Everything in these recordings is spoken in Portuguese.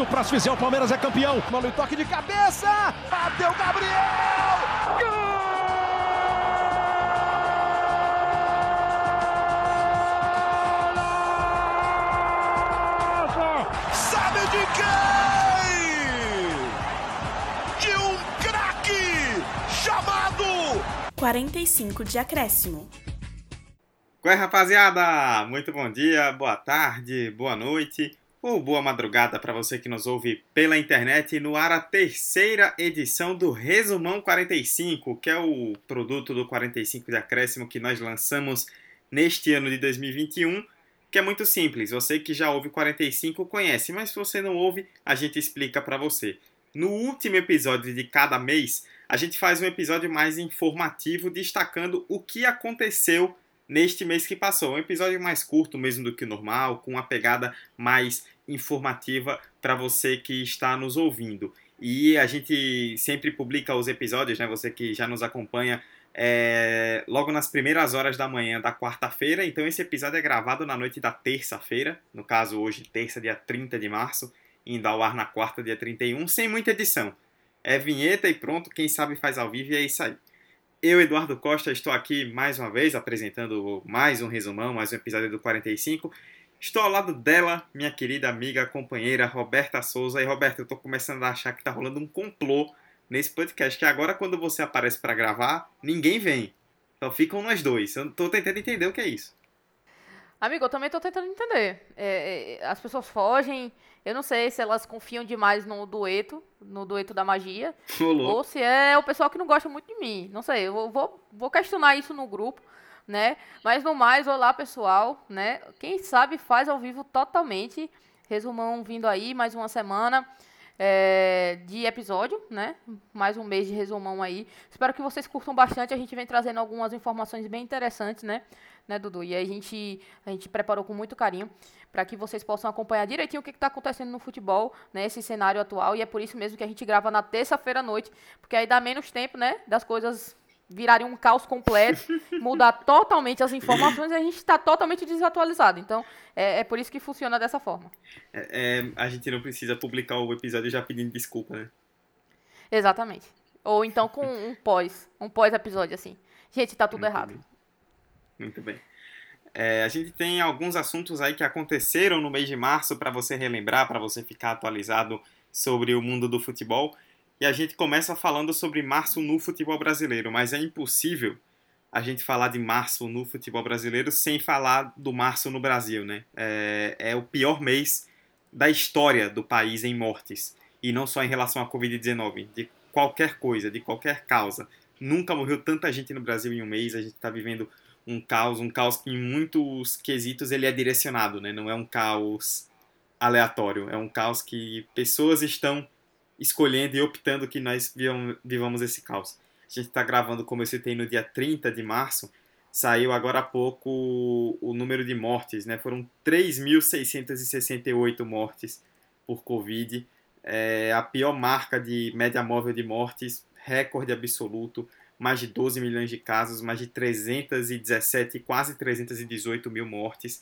Se o próximo fizer, o Palmeiras é campeão. Mano, toque de cabeça. Bateu Gabriel. Gol! Sabe de quem? De um craque chamado 45 de acréscimo. Qual é, rapaziada? Muito bom dia, boa tarde, boa noite ou boa madrugada para você que nos ouve pela internet no ar a terceira edição do Resumão 45, que é o produto do 45 de acréscimo que nós lançamos neste ano de 2021, que é muito simples. Você que já ouve 45 conhece, mas se você não ouve, a gente explica para você. No último episódio de cada mês, a gente faz um episódio mais informativo destacando o que aconteceu neste mês que passou. Um episódio mais curto mesmo do que normal, com uma pegada mais informativa para você que está nos ouvindo. E a gente sempre publica os episódios, né? Você que já nos acompanha é, logo nas primeiras horas da manhã da quarta-feira. Então esse episódio é gravado na noite da terça-feira, no caso hoje, terça, dia 30 de março, indo ao ar na quarta, dia 31, sem muita edição. É vinheta e pronto, quem sabe faz ao vivo e é isso aí. Eu, Eduardo Costa, estou aqui mais uma vez apresentando mais um resumão, mais um episódio do 45. Estou ao lado dela, minha querida amiga, companheira Roberta Souza. E Roberta, eu estou começando a achar que está rolando um complô nesse podcast, que agora quando você aparece para gravar, ninguém vem. Só ficam nós dois. Eu estou tentando entender o que é isso. Amigo, eu também estou tentando entender. É, é, as pessoas fogem. Eu não sei se elas confiam demais no dueto, no dueto da magia. Rolou. Ou se é o pessoal que não gosta muito de mim. Não sei, eu vou, vou questionar isso no grupo, né? Mas no mais, olá pessoal, né? Quem sabe faz ao vivo totalmente. Resumão vindo aí, mais uma semana é, de episódio, né? Mais um mês de resumão aí. Espero que vocês curtam bastante. A gente vem trazendo algumas informações bem interessantes, né? Né, Dudu? E aí a gente, a gente preparou com muito carinho para que vocês possam acompanhar direitinho o que está acontecendo no futebol, né? Esse cenário atual. E é por isso mesmo que a gente grava na terça-feira à noite, porque aí dá menos tempo, né? Das coisas virarem um caos completo, mudar totalmente as informações e a gente está totalmente desatualizado. Então, é, é, por isso que funciona dessa forma. É, é, a gente não precisa publicar o episódio já pedindo desculpa, né? Exatamente. Ou então com um pós, um pós-episódio assim. Gente, tá tudo Muito errado. bem. Muito bem. É, a gente tem alguns assuntos aí que aconteceram no mês de março para você relembrar, para você ficar atualizado sobre o mundo do futebol. E a gente começa falando sobre março no futebol brasileiro, mas é impossível a gente falar de março no futebol brasileiro sem falar do março no Brasil, né? É, é o pior mês da história do país em mortes. E não só em relação à Covid-19, de qualquer coisa, de qualquer causa. Nunca morreu tanta gente no Brasil em um mês, a gente está vivendo um caos, um caos que em muitos quesitos ele é direcionado, né? Não é um caos aleatório, é um caos que pessoas estão escolhendo e optando que nós vivamos esse caos. A gente está gravando, como eu citei, no dia 30 de março. Saiu agora há pouco o, número de mortes, né? Foram 3.668 mortes por Covid. É a pior marca de média móvel de mortes, recorde absoluto. Mais de 12 milhões de casos, mais de 317, quase 318 mil mortes.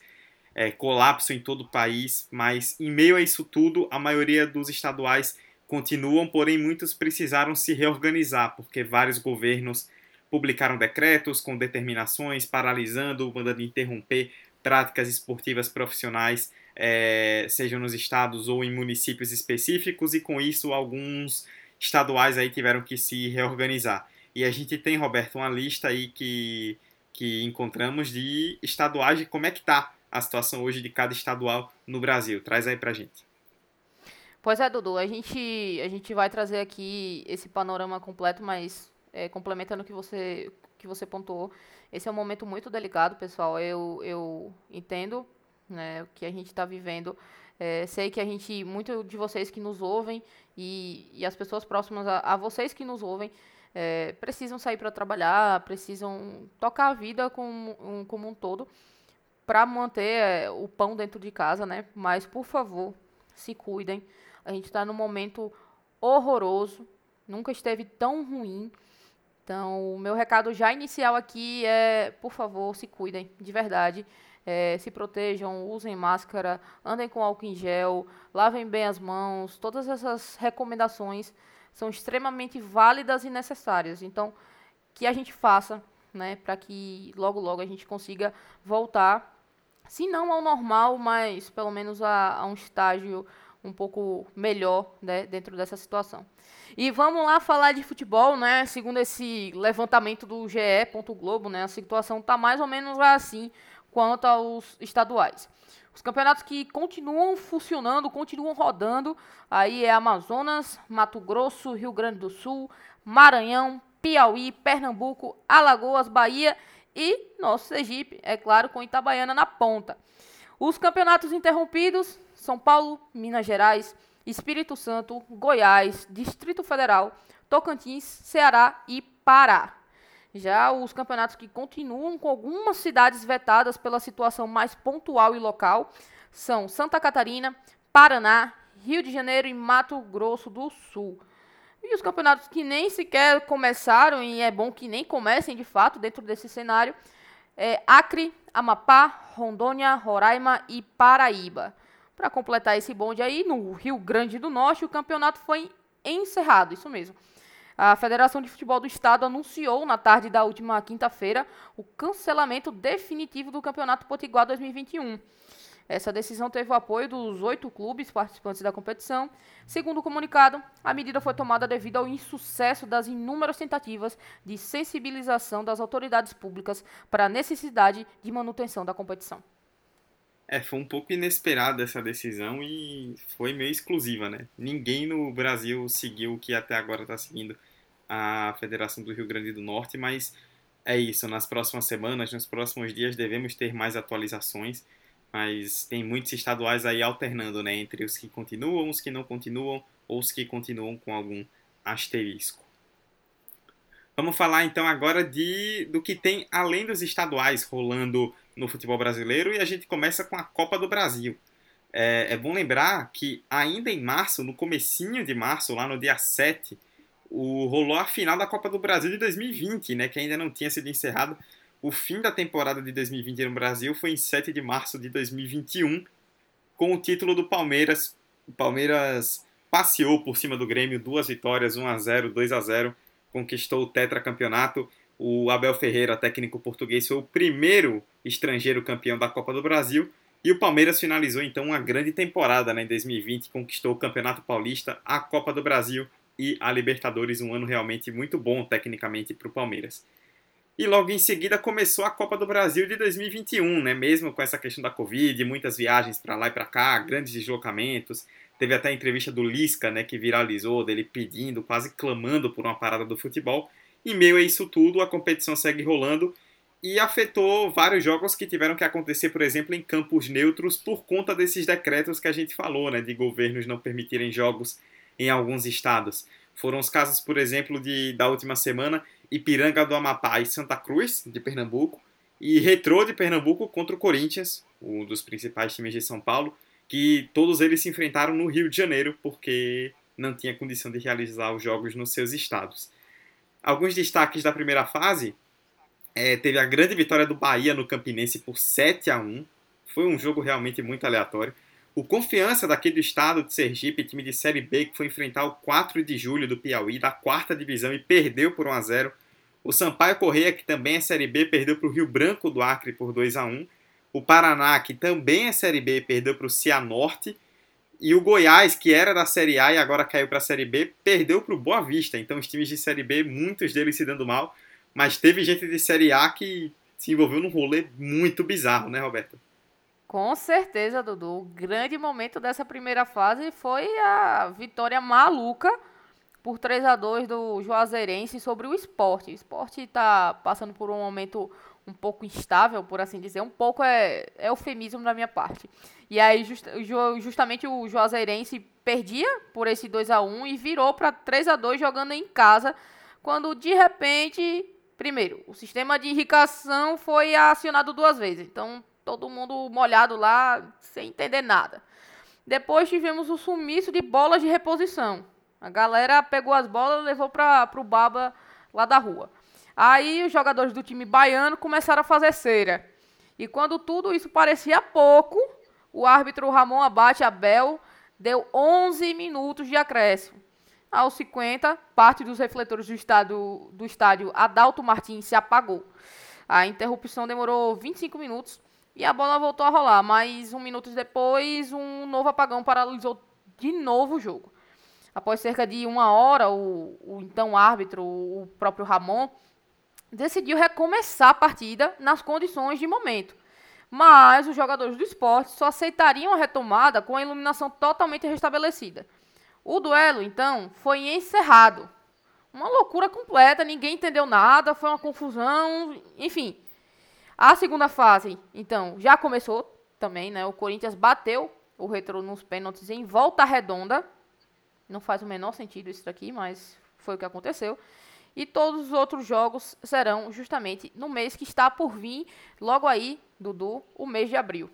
É, colapso em todo o país, mas em meio a isso tudo, a maioria dos estaduais continuam, porém muitos precisaram se reorganizar, porque vários governos publicaram decretos com determinações, paralisando, mandando interromper práticas esportivas profissionais, é, sejam nos estados ou em municípios específicos, e com isso alguns estaduais aí tiveram que se reorganizar. E a gente tem, Roberto, uma lista aí que, que encontramos de estaduais de como é que está a situação hoje de cada estadual no Brasil. Traz aí pra gente. Pois é, Dudu, a gente, a gente vai trazer aqui esse panorama completo, mas é, complementando o que você, que você pontuou, esse é um momento muito delicado, pessoal. Eu, eu entendo né, o que a gente está vivendo. É, sei que a gente, muito de vocês que nos ouvem e, e as pessoas próximas a, a vocês que nos ouvem, é, precisam sair para trabalhar, precisam tocar a vida como um, como um todo para manter é, o pão dentro de casa, né? Mas, por favor, se cuidem. A gente está num momento horroroso, nunca esteve tão ruim. Então, o meu recado já inicial aqui é, por favor, se cuidem, de verdade. É, se protejam, usem máscara, andem com álcool em gel, lavem bem as mãos. Todas essas recomendações são extremamente válidas e necessárias. Então, que a gente faça, né, para que logo logo a gente consiga voltar, se não ao normal, mas pelo menos a, a um estágio um pouco melhor né, dentro dessa situação. E vamos lá falar de futebol, né? Segundo esse levantamento do GE. Globo, né, a situação está mais ou menos assim quanto aos estaduais. Os campeonatos que continuam funcionando, continuam rodando, aí é Amazonas, Mato Grosso, Rio Grande do Sul, Maranhão, Piauí, Pernambuco, Alagoas, Bahia e nosso Sergipe, é claro, com Itabaiana na ponta. Os campeonatos interrompidos são Paulo, Minas Gerais, Espírito Santo, Goiás, Distrito Federal, Tocantins, Ceará e Pará. Já os campeonatos que continuam com algumas cidades vetadas pela situação mais pontual e local são Santa Catarina, Paraná, Rio de Janeiro e Mato Grosso do Sul. E os campeonatos que nem sequer começaram, e é bom que nem comecem de fato dentro desse cenário, é Acre, Amapá, Rondônia, Roraima e Paraíba. Para completar esse bonde aí, no Rio Grande do Norte, o campeonato foi encerrado, isso mesmo. A Federação de Futebol do Estado anunciou na tarde da última quinta-feira o cancelamento definitivo do Campeonato Potiguar 2021. Essa decisão teve o apoio dos oito clubes participantes da competição. Segundo o comunicado, a medida foi tomada devido ao insucesso das inúmeras tentativas de sensibilização das autoridades públicas para a necessidade de manutenção da competição. É, foi um pouco inesperada essa decisão e foi meio exclusiva, né? Ninguém no Brasil seguiu o que até agora está seguindo a Federação do Rio Grande do Norte, mas é isso. Nas próximas semanas, nos próximos dias, devemos ter mais atualizações, mas tem muitos estaduais aí alternando, né? Entre os que continuam, os que não continuam, ou os que continuam com algum asterisco. Vamos falar então agora de do que tem além dos estaduais rolando no futebol brasileiro e a gente começa com a Copa do Brasil. É, é, bom lembrar que ainda em março, no comecinho de março, lá no dia 7, o, rolou a final da Copa do Brasil de 2020, né, que ainda não tinha sido encerrado. O fim da temporada de 2020 no Brasil foi em 7 de março de 2021, com o título do Palmeiras. O Palmeiras passeou por cima do Grêmio, duas vitórias, 1 a 0, 2 a 0 conquistou o tetracampeonato. O Abel Ferreira, técnico português, foi o primeiro estrangeiro campeão da Copa do Brasil. E o Palmeiras finalizou então uma grande temporada né, em 2020, conquistou o Campeonato Paulista, a Copa do Brasil e a Libertadores, um ano realmente muito bom tecnicamente para o Palmeiras. E logo em seguida começou a Copa do Brasil de 2021, né? Mesmo com essa questão da Covid, muitas viagens para lá e para cá, grandes deslocamentos. Teve até a entrevista do Lisca, né, que viralizou, dele pedindo, quase clamando por uma parada do futebol. Em meio a isso tudo, a competição segue rolando e afetou vários jogos que tiveram que acontecer, por exemplo, em campos neutros por conta desses decretos que a gente falou, né, de governos não permitirem jogos em alguns estados. Foram os casos, por exemplo, de, da última semana, Ipiranga do Amapá e Santa Cruz, de Pernambuco, e Retrô de Pernambuco contra o Corinthians, um dos principais times de São Paulo, que todos eles se enfrentaram no Rio de Janeiro porque não tinha condição de realizar os jogos nos seus estados. Alguns destaques da primeira fase é, teve a grande vitória do Bahia no Campinense por 7 a 1 Foi um jogo realmente muito aleatório. O Confiança daqui do estado de Sergipe, time de Série B, que foi enfrentar o 4 de julho do Piauí, da quarta divisão, e perdeu por 1 a 0 O Sampaio Correia, que também é Série B, perdeu para o Rio Branco do Acre por 2 a 1 o Paraná, que também é Série B, perdeu para o Cianorte. E o Goiás, que era da Série A e agora caiu para a Série B, perdeu para o Boa Vista. Então, os times de Série B, muitos deles se dando mal. Mas teve gente de Série A que se envolveu num rolê muito bizarro, né, Roberto? Com certeza, Dudu. O grande momento dessa primeira fase foi a vitória maluca por 3 a 2 do Juazeirense sobre o esporte. O esporte está passando por um momento um pouco instável, por assim dizer. Um pouco é, é eufemismo da minha parte. E aí, just, justamente o Juazeirense perdia por esse 2 a 1 e virou para 3 a 2 jogando em casa, quando de repente, primeiro, o sistema de irrigação foi acionado duas vezes. Então, todo mundo molhado lá, sem entender nada. Depois tivemos o sumiço de bolas de reposição. A galera pegou as bolas e levou para o baba lá da rua. Aí os jogadores do time baiano começaram a fazer cera. E quando tudo isso parecia pouco, o árbitro Ramon Abate Abel deu 11 minutos de acréscimo. Aos 50, parte dos refletores do estádio, do estádio Adalto Martins se apagou. A interrupção demorou 25 minutos e a bola voltou a rolar, mas um minuto depois, um novo apagão paralisou de novo o jogo. Após cerca de uma hora, o, o então árbitro, o próprio Ramon, decidiu recomeçar a partida nas condições de momento. Mas os jogadores do esporte só aceitariam a retomada com a iluminação totalmente restabelecida. O duelo, então, foi encerrado. Uma loucura completa, ninguém entendeu nada, foi uma confusão, enfim. A segunda fase, então, já começou também, né? O Corinthians bateu o Retro nos pênaltis em volta redonda. Não faz o menor sentido isso daqui, mas foi o que aconteceu. E todos os outros jogos serão justamente no mês que está por vir, logo aí, Dudu, o mês de abril.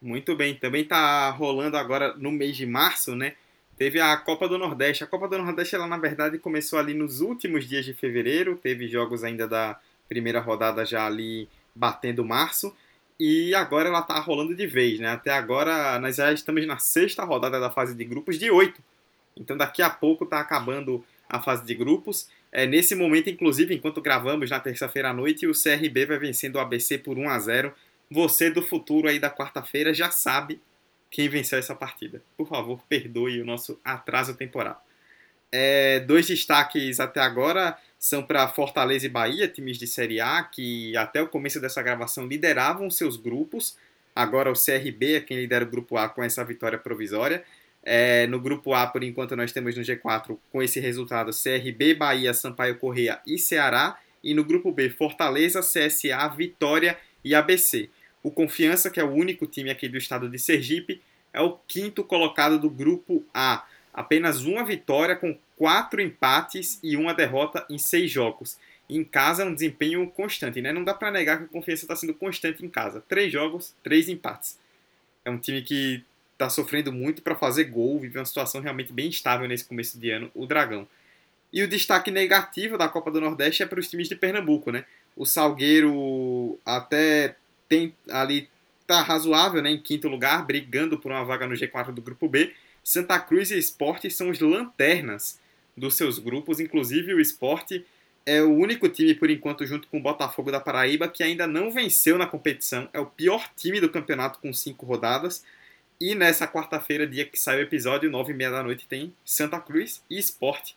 Muito bem, também está rolando agora no mês de março, né? Teve a Copa do Nordeste. A Copa do Nordeste, ela na verdade começou ali nos últimos dias de fevereiro, teve jogos ainda da primeira rodada já ali batendo março. E agora ela está rolando de vez, né? Até agora nós já estamos na sexta rodada da fase de grupos de oito. Então daqui a pouco está acabando a fase de grupos. É, nesse momento, inclusive, enquanto gravamos na terça-feira à noite, o CRB vai vencendo o ABC por 1 a 0 Você do futuro aí da quarta-feira já sabe quem venceu essa partida. Por favor, perdoe o nosso atraso temporal. É, dois destaques até agora são para Fortaleza e Bahia, times de Série A, que até o começo dessa gravação lideravam seus grupos. Agora o CRB é quem lidera o grupo A com essa vitória provisória. É, no grupo A, por enquanto, nós temos no G4 com esse resultado CRB, Bahia, Sampaio Correia e Ceará. E no grupo B, Fortaleza, CSA, Vitória e ABC. O Confiança, que é o único time aqui do estado de Sergipe, é o quinto colocado do grupo A. Apenas uma vitória com quatro empates e uma derrota em seis jogos. Em casa é um desempenho constante, né? Não dá para negar que o Confiança está sendo constante em casa. Três jogos, três empates. É um time que está sofrendo muito para fazer gol, vive uma situação realmente bem instável nesse começo de ano, o Dragão. E o destaque negativo da Copa do Nordeste é para os times de Pernambuco, né? O Salgueiro até tem ali tá razoável, né, em quinto lugar, brigando por uma vaga no G4 do grupo B. Santa Cruz e Esporte são os lanternas dos seus grupos, inclusive o Esporte é o único time, por enquanto, junto com o Botafogo da Paraíba, que ainda não venceu na competição. É o pior time do campeonato com cinco rodadas. E nessa quarta-feira, dia que sai o episódio, nove e meia da noite, tem Santa Cruz e Esporte.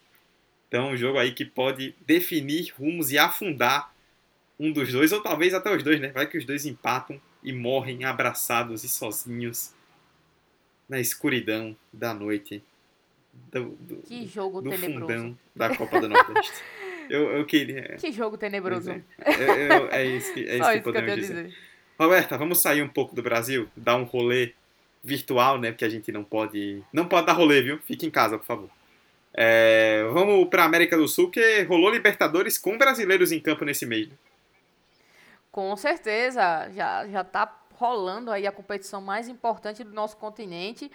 Então, um jogo aí que pode definir rumos e afundar um dos dois, ou talvez até os dois, né? Vai que os dois empatam e morrem abraçados e sozinhos na escuridão da noite. Do, do, que jogo do tenebroso. fundão da Copa do Nordeste. eu, eu queria. Que jogo tenebroso. É, é, é, isso que, é isso que podemos dizer. dizer. Roberta, vamos sair um pouco do Brasil, dar um rolê virtual, né? Porque a gente não pode. Não pode dar rolê, viu? Fique em casa, por favor. É, vamos para América do Sul, que rolou Libertadores com brasileiros em campo nesse mês. Com certeza, já já está rolando aí a competição mais importante do nosso continente.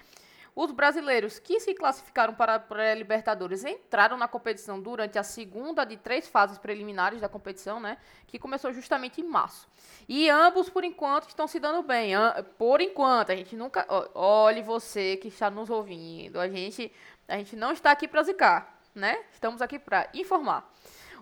Os brasileiros que se classificaram para a Libertadores entraram na competição durante a segunda de três fases preliminares da competição, né? Que começou justamente em março. E ambos, por enquanto, estão se dando bem. Por enquanto, a gente nunca. Olhe você que está nos ouvindo. A gente, a gente não está aqui para zicar, né? Estamos aqui para informar.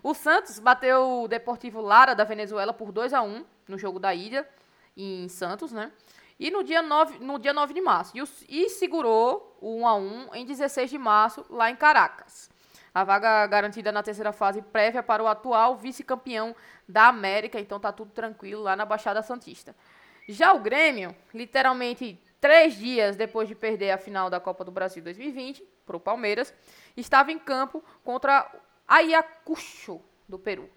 O Santos bateu o Deportivo Lara da Venezuela por 2 a 1 no jogo da ilha, em Santos, né? E no dia 9, no dia 9 de março. E, o, e segurou o 1 a 1 em 16 de março, lá em Caracas. A vaga garantida na terceira fase prévia para o atual vice-campeão da América, então tá tudo tranquilo lá na Baixada Santista. Já o Grêmio, literalmente três dias depois de perder a final da Copa do Brasil 2020 para o Palmeiras, estava em campo contra Ayacucho, do Peru.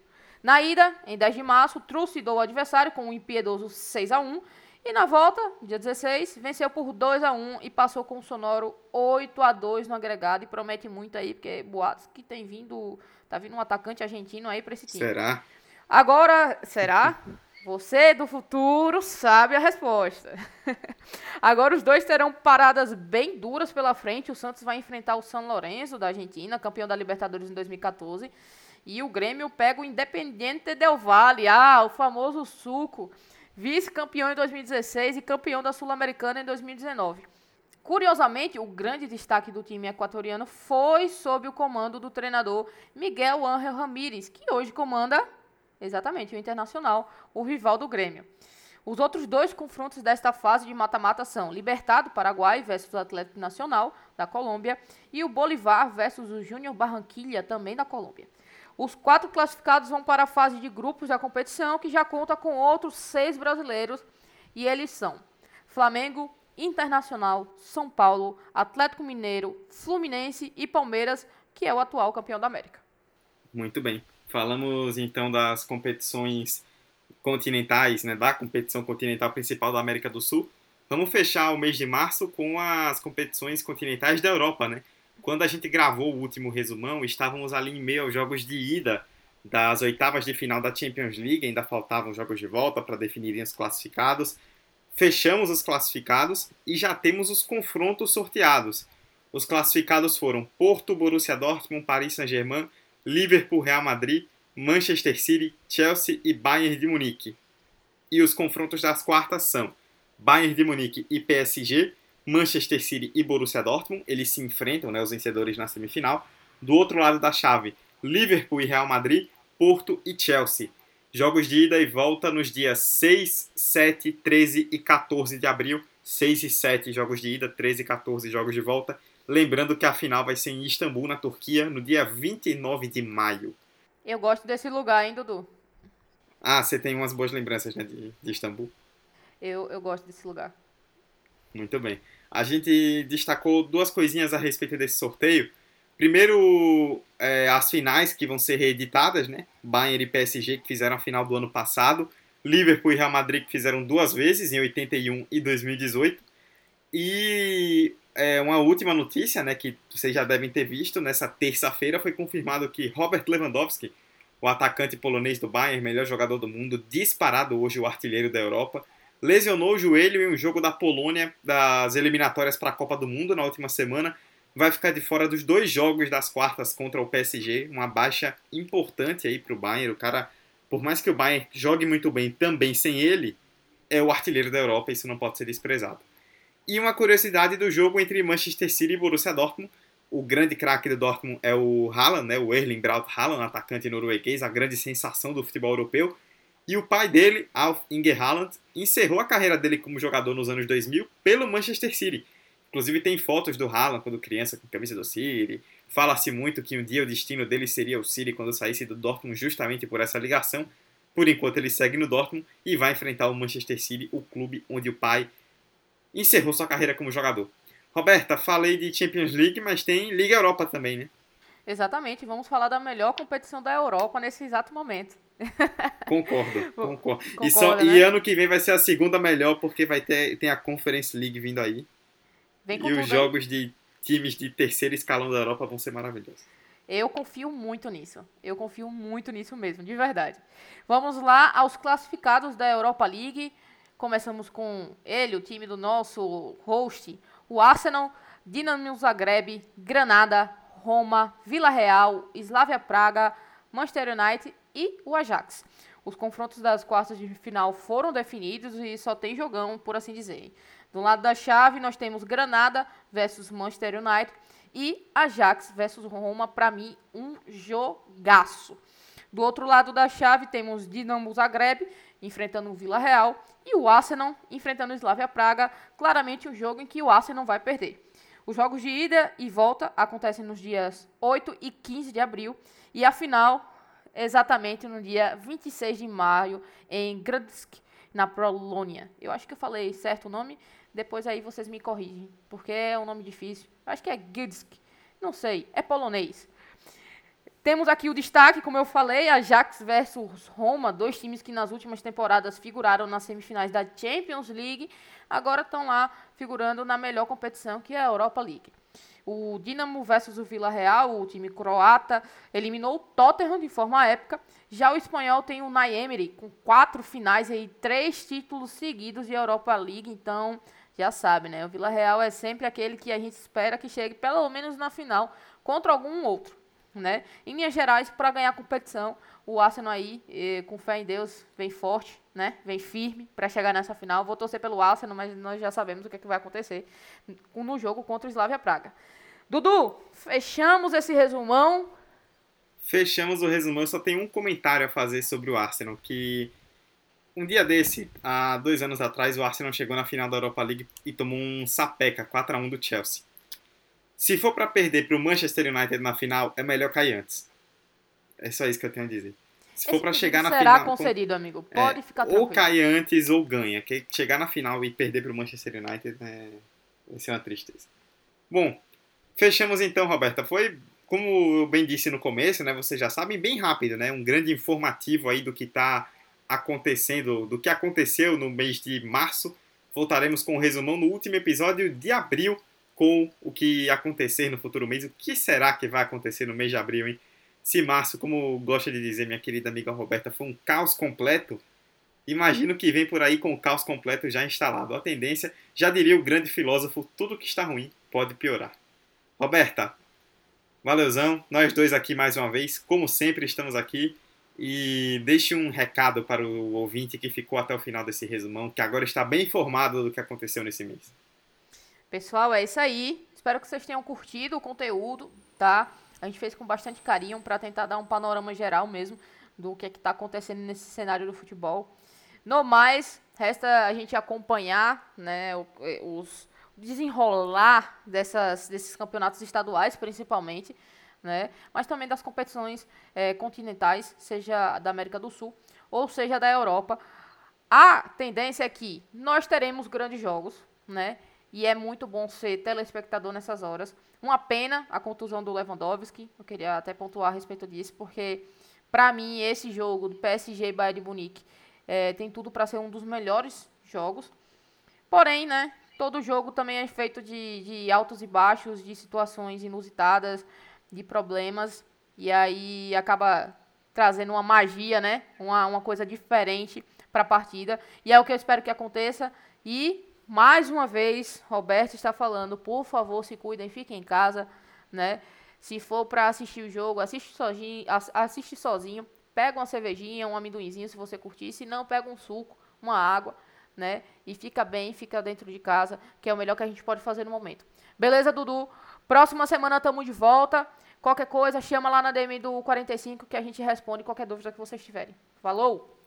Na ida, em 10 de março, trucidou o adversário com um impiedoso 6 a 1 e na volta, dia 16, venceu por 2 a 1 e passou com o sonoro 8 a 2 no agregado e promete muito aí, porque boatos que tem vindo, tá vindo um atacante argentino aí para esse time. Será? Agora, será? Você do futuro sabe a resposta. Agora os dois terão paradas bem duras pela frente. O Santos vai enfrentar o São Lourenço da Argentina, campeão da Libertadores em 2014. E o Grêmio pega o Independiente Del Valle, ah, o famoso suco, vice-campeão em 2016 e campeão da Sul-Americana em 2019. Curiosamente, o grande destaque do time equatoriano foi sob o comando do treinador Miguel Ángel Ramírez, que hoje comanda exatamente o Internacional, o rival do Grêmio. Os outros dois confrontos desta fase de mata-mata são Libertado Paraguai versus o Atlético Nacional da Colômbia e o Bolivar versus o Júnior Barranquilla também da Colômbia. Os quatro classificados vão para a fase de grupos da competição, que já conta com outros seis brasileiros, e eles são Flamengo, Internacional, São Paulo, Atlético Mineiro, Fluminense e Palmeiras, que é o atual campeão da América. Muito bem. Falamos então das competições continentais, né, da competição continental principal da América do Sul. Vamos fechar o mês de março com as competições continentais da Europa, né? Quando a gente gravou o último resumão, estávamos ali em meio aos jogos de ida das oitavas de final da Champions League, ainda faltavam jogos de volta para definirem os classificados. Fechamos os classificados e já temos os confrontos sorteados. Os classificados foram Porto, Borussia Dortmund, Paris Saint-Germain, Liverpool, Real Madrid, Manchester City, Chelsea e Bayern de Munique. E os confrontos das quartas são Bayern de Munique e PSG, Manchester City e Borussia Dortmund, eles se enfrentam, né, os vencedores na semifinal. Do outro lado da chave, Liverpool e Real Madrid, Porto e Chelsea. Jogos de ida e volta nos dias 6, 7, 13 e 14 de abril. 6 e 7 jogos de ida, 13 e 14 jogos de volta. Lembrando que a final vai ser em Istambul, na Turquia, no dia 29 de maio. Eu gosto desse lugar, hein, Dudu? Ah, você tem umas boas lembranças né, de, de Istambul? Eu, eu gosto desse lugar. Muito bem. A gente destacou duas coisinhas a respeito desse sorteio. Primeiro, é, as finais que vão ser reeditadas, né? Bayern e PSG que fizeram a final do ano passado. Liverpool e Real Madrid que fizeram duas vezes, em 81 e 2018. E é, uma última notícia, né, que vocês já devem ter visto, nessa terça-feira foi confirmado que Robert Lewandowski, o atacante polonês do Bayern, melhor jogador do mundo, disparado hoje o artilheiro da Europa, lesionou o joelho em um jogo da Polônia das eliminatórias para a Copa do Mundo na última semana. Vai ficar de fora dos dois jogos das quartas contra o PSG, uma baixa importante aí para o Bayern. O cara, por mais que o Bayern jogue muito bem também sem ele, é o artilheiro da Europa, isso não pode ser desprezado. E uma curiosidade do jogo entre Manchester City e Borussia Dortmund. O grande craque do Dortmund é o Haaland, né, o Erling Braut Haaland, atacante norueguês, a grande sensação do futebol europeu. E o pai dele, Alf Inge Haaland, encerrou a carreira dele como jogador nos anos 2000 pelo Manchester City. Inclusive tem fotos do Haaland quando criança com camisa do City. Fala-se muito que um dia o destino dele seria o City quando saísse do Dortmund justamente por essa ligação. Por enquanto ele segue no Dortmund e vai enfrentar o Manchester City, o clube onde o pai encerrou sua carreira como jogador. Roberta, falei de Champions League, mas tem Liga Europa também, né? Exatamente, vamos falar da melhor competição da Europa nesse exato momento. Concordo, concordo. Concorda, e, só, né? e, ano que vem vai ser a segunda melhor, porque vai ter tem a Conference League vindo aí. e os jogos de times de terceiro escalão da Europa vão ser maravilhosos. Eu confio muito nisso. Eu confio muito nisso mesmo, de verdade. Vamos lá aos classificados da Europa League. Começamos com ele, o time do nosso host, o Arsenal, Dinamo Zagreb, Granada, Roma, Vila Real, Slavia Praga, Manchester United e o Ajax. Os confrontos das quartas de final foram definidos e só tem jogão, por assim dizer. Do lado da chave, nós temos Granada versus Manchester United e Ajax versus Roma, para mim, um jogaço. Do outro lado da chave, temos Dinamo Zagreb enfrentando o Vila Real e o Arsenal enfrentando o Slavia Praga, claramente um jogo em que o Arsenal vai perder. Os jogos de ida e volta acontecem nos dias 8 e 15 de abril e a final exatamente no dia 26 de maio em Gdansk, na Polônia. Eu acho que eu falei certo o nome, depois aí vocês me corrigem, porque é um nome difícil. acho que é Gdansk, não sei, é polonês. Temos aqui o destaque, como eu falei, Ajax versus Roma, dois times que nas últimas temporadas figuraram nas semifinais da Champions League, agora estão lá figurando na melhor competição, que é a Europa League. O Dinamo versus o Vila Real, o time croata, eliminou o Tottenham de forma épica. Já o espanhol tem o Naemery com quatro finais e três títulos seguidos de Europa League, então já sabe, né? O Vila Real é sempre aquele que a gente espera que chegue pelo menos na final contra algum outro. Né? Em linhas gerais, para ganhar competição, o Arsenal aí, eh, com fé em Deus, vem forte, né? Vem firme para chegar nessa final. Vou torcer pelo Arsenal, mas nós já sabemos o que, é que vai acontecer no jogo contra o Slavia Praga. Dudu, fechamos esse resumão. Fechamos o resumão. Eu só tenho um comentário a fazer sobre o Arsenal, que um dia desse, há dois anos atrás, o Arsenal chegou na final da Europa League e tomou um sapeca 4 a 1 do Chelsea. Se for para perder para o Manchester United na final, é melhor cair antes. É só isso que eu tenho a dizer. Se for para chegar na será final. Será concedido, amigo. Pode é, ficar tranquilo. Ou cai antes ou ganha. Que chegar na final e perder para o Manchester United é... vai ser uma tristeza. Bom, fechamos então, Roberta. Foi, como eu bem disse no começo, né? Vocês já sabem, bem rápido, né? Um grande informativo aí do que está acontecendo, do que aconteceu no mês de março. Voltaremos com o um resumão no último episódio de abril com o que acontecer no futuro mês. O que será que vai acontecer no mês de abril, hein? Se março, como gosta de dizer minha querida amiga Roberta, foi um caos completo, imagino que vem por aí com o caos completo já instalado. A tendência, já diria o grande filósofo, tudo que está ruim pode piorar. Roberta, valeuzão, nós dois aqui mais uma vez, como sempre estamos aqui. E deixe um recado para o ouvinte que ficou até o final desse resumão, que agora está bem informado do que aconteceu nesse mês. Pessoal, é isso aí. Espero que vocês tenham curtido o conteúdo, tá? A gente fez com bastante carinho para tentar dar um panorama geral mesmo do que é está acontecendo nesse cenário do futebol. No mais, resta a gente acompanhar né, eh, os desenrolar dessas, desses campeonatos estaduais, principalmente, né, mas também das competições é, continentais, seja da América do Sul ou seja da Europa. A tendência é que nós teremos grandes jogos, né? E é muito bom ser telespectador nessas horas. Uma pena a contusão do Lewandowski, eu queria até pontuar a respeito disso, porque para mim esse jogo do PSG e Bayern de Munique é, tem tudo para ser um dos melhores jogos. Porém, né, todo jogo também é feito de, de altos e baixos, de situações inusitadas, de problemas, e aí acaba trazendo uma magia, né, uma, uma coisa diferente para a partida. E é o que eu espero que aconteça. E mais uma vez, Roberto está falando, por favor, se cuidem, fiquem em casa, né? Se for para assistir o jogo, assiste sozinho, assiste sozinho, pega uma cervejinha, um amendoinzinho se você curtir, se não, pega um suco, uma água, né? E fica bem, fica dentro de casa, que é o melhor que a gente pode fazer no momento. Beleza, Dudu? Próxima semana estamos de volta. Qualquer coisa, chama lá na DM do 45 que a gente responde qualquer dúvida que vocês tiverem. Falou!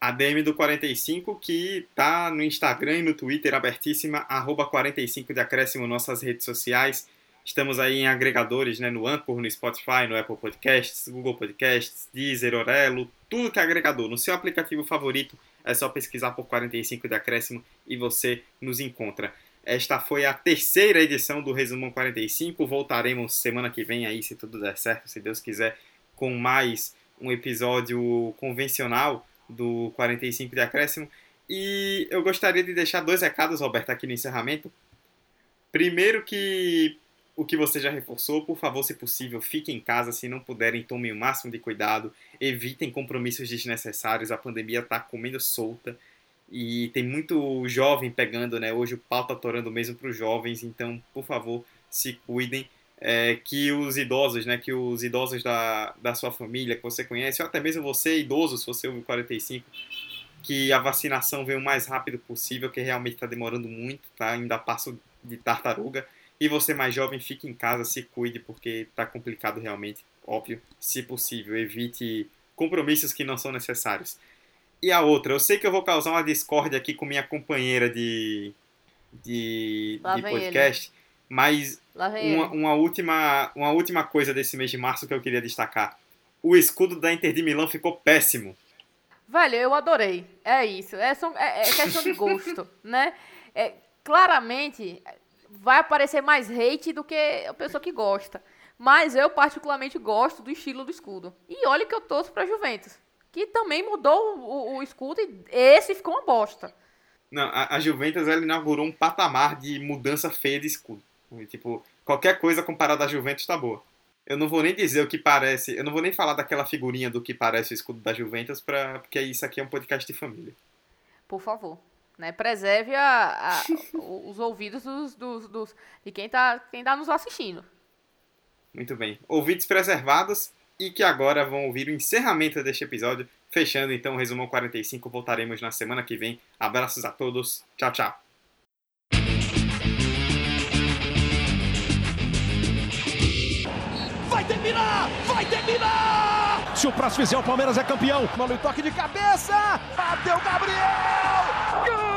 A DM do 45, que tá no Instagram e no Twitter, abertíssima, arroba 45 de acréscimo, nossas redes sociais. Estamos aí em agregadores, né, no Anchor, no Spotify, no Apple Podcasts, Google Podcasts, Deezer, Orelo, tudo que é agregador. No seu aplicativo favorito, é só pesquisar por 45 de acréscimo e você nos encontra. Esta foi a terceira edição do Resumão 45. Voltaremos semana que vem aí, se tudo der certo, se Deus quiser, com mais um episódio convencional do 45 de acréscimo. E eu gostaria de deixar dois recados, Roberto, aqui no encerramento. Primeiro que o que você já reforçou, por favor, se possível, fiquem em casa. Se não puderem, tomem o máximo de cuidado. Evitem compromissos desnecessários. A pandemia está comendo solta. E tem muito jovem pegando, né? Hoje o pau tá torando mesmo para os jovens. Então, por favor, se cuidem é, que os idosos, né, que os idosos da, da sua família, que você conhece, ou até mesmo você, idoso, se você ouve 45, que a vacinação venha o mais rápido possível, que realmente está demorando muito, tá? Ainda passo de tartaruga. E você mais jovem, fique em casa, se cuide, porque está complicado realmente, óbvio. Se possível, evite compromissos que não são necessários. E a outra, eu sei que eu vou causar uma discórdia aqui com minha companheira de, de, de podcast. Ele mas uma, uma, última, uma última coisa desse mês de março que eu queria destacar. O escudo da Inter de Milão ficou péssimo. Velho, eu adorei. É isso. É, é, é questão de gosto, né? É, claramente vai aparecer mais hate do que a pessoa que gosta. Mas eu particularmente gosto do estilo do escudo. E olha que eu torço pra Juventus. Que também mudou o, o escudo e esse ficou uma bosta. Não, a, a Juventus ela inaugurou um patamar de mudança feia de escudo. Tipo, qualquer coisa comparada à Juventus tá boa. Eu não vou nem dizer o que parece, eu não vou nem falar daquela figurinha do que parece o escudo da Juventus, pra, porque isso aqui é um podcast de família. Por favor. Né? Preserve a, a, os ouvidos dos, dos, dos, de quem tá, quem tá nos assistindo. Muito bem. Ouvidos preservados e que agora vão ouvir o encerramento deste episódio. Fechando então o Resumão 45, voltaremos na semana que vem. Abraços a todos. Tchau, tchau. Terminar! Se o próximo fizer, o Palmeiras é campeão. Mano, toque de cabeça! Bateu Gabriel! Gol!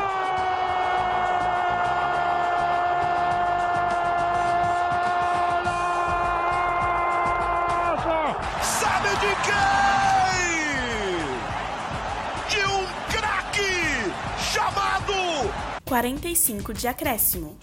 Sabe de quem? De um craque chamado 45 de acréscimo.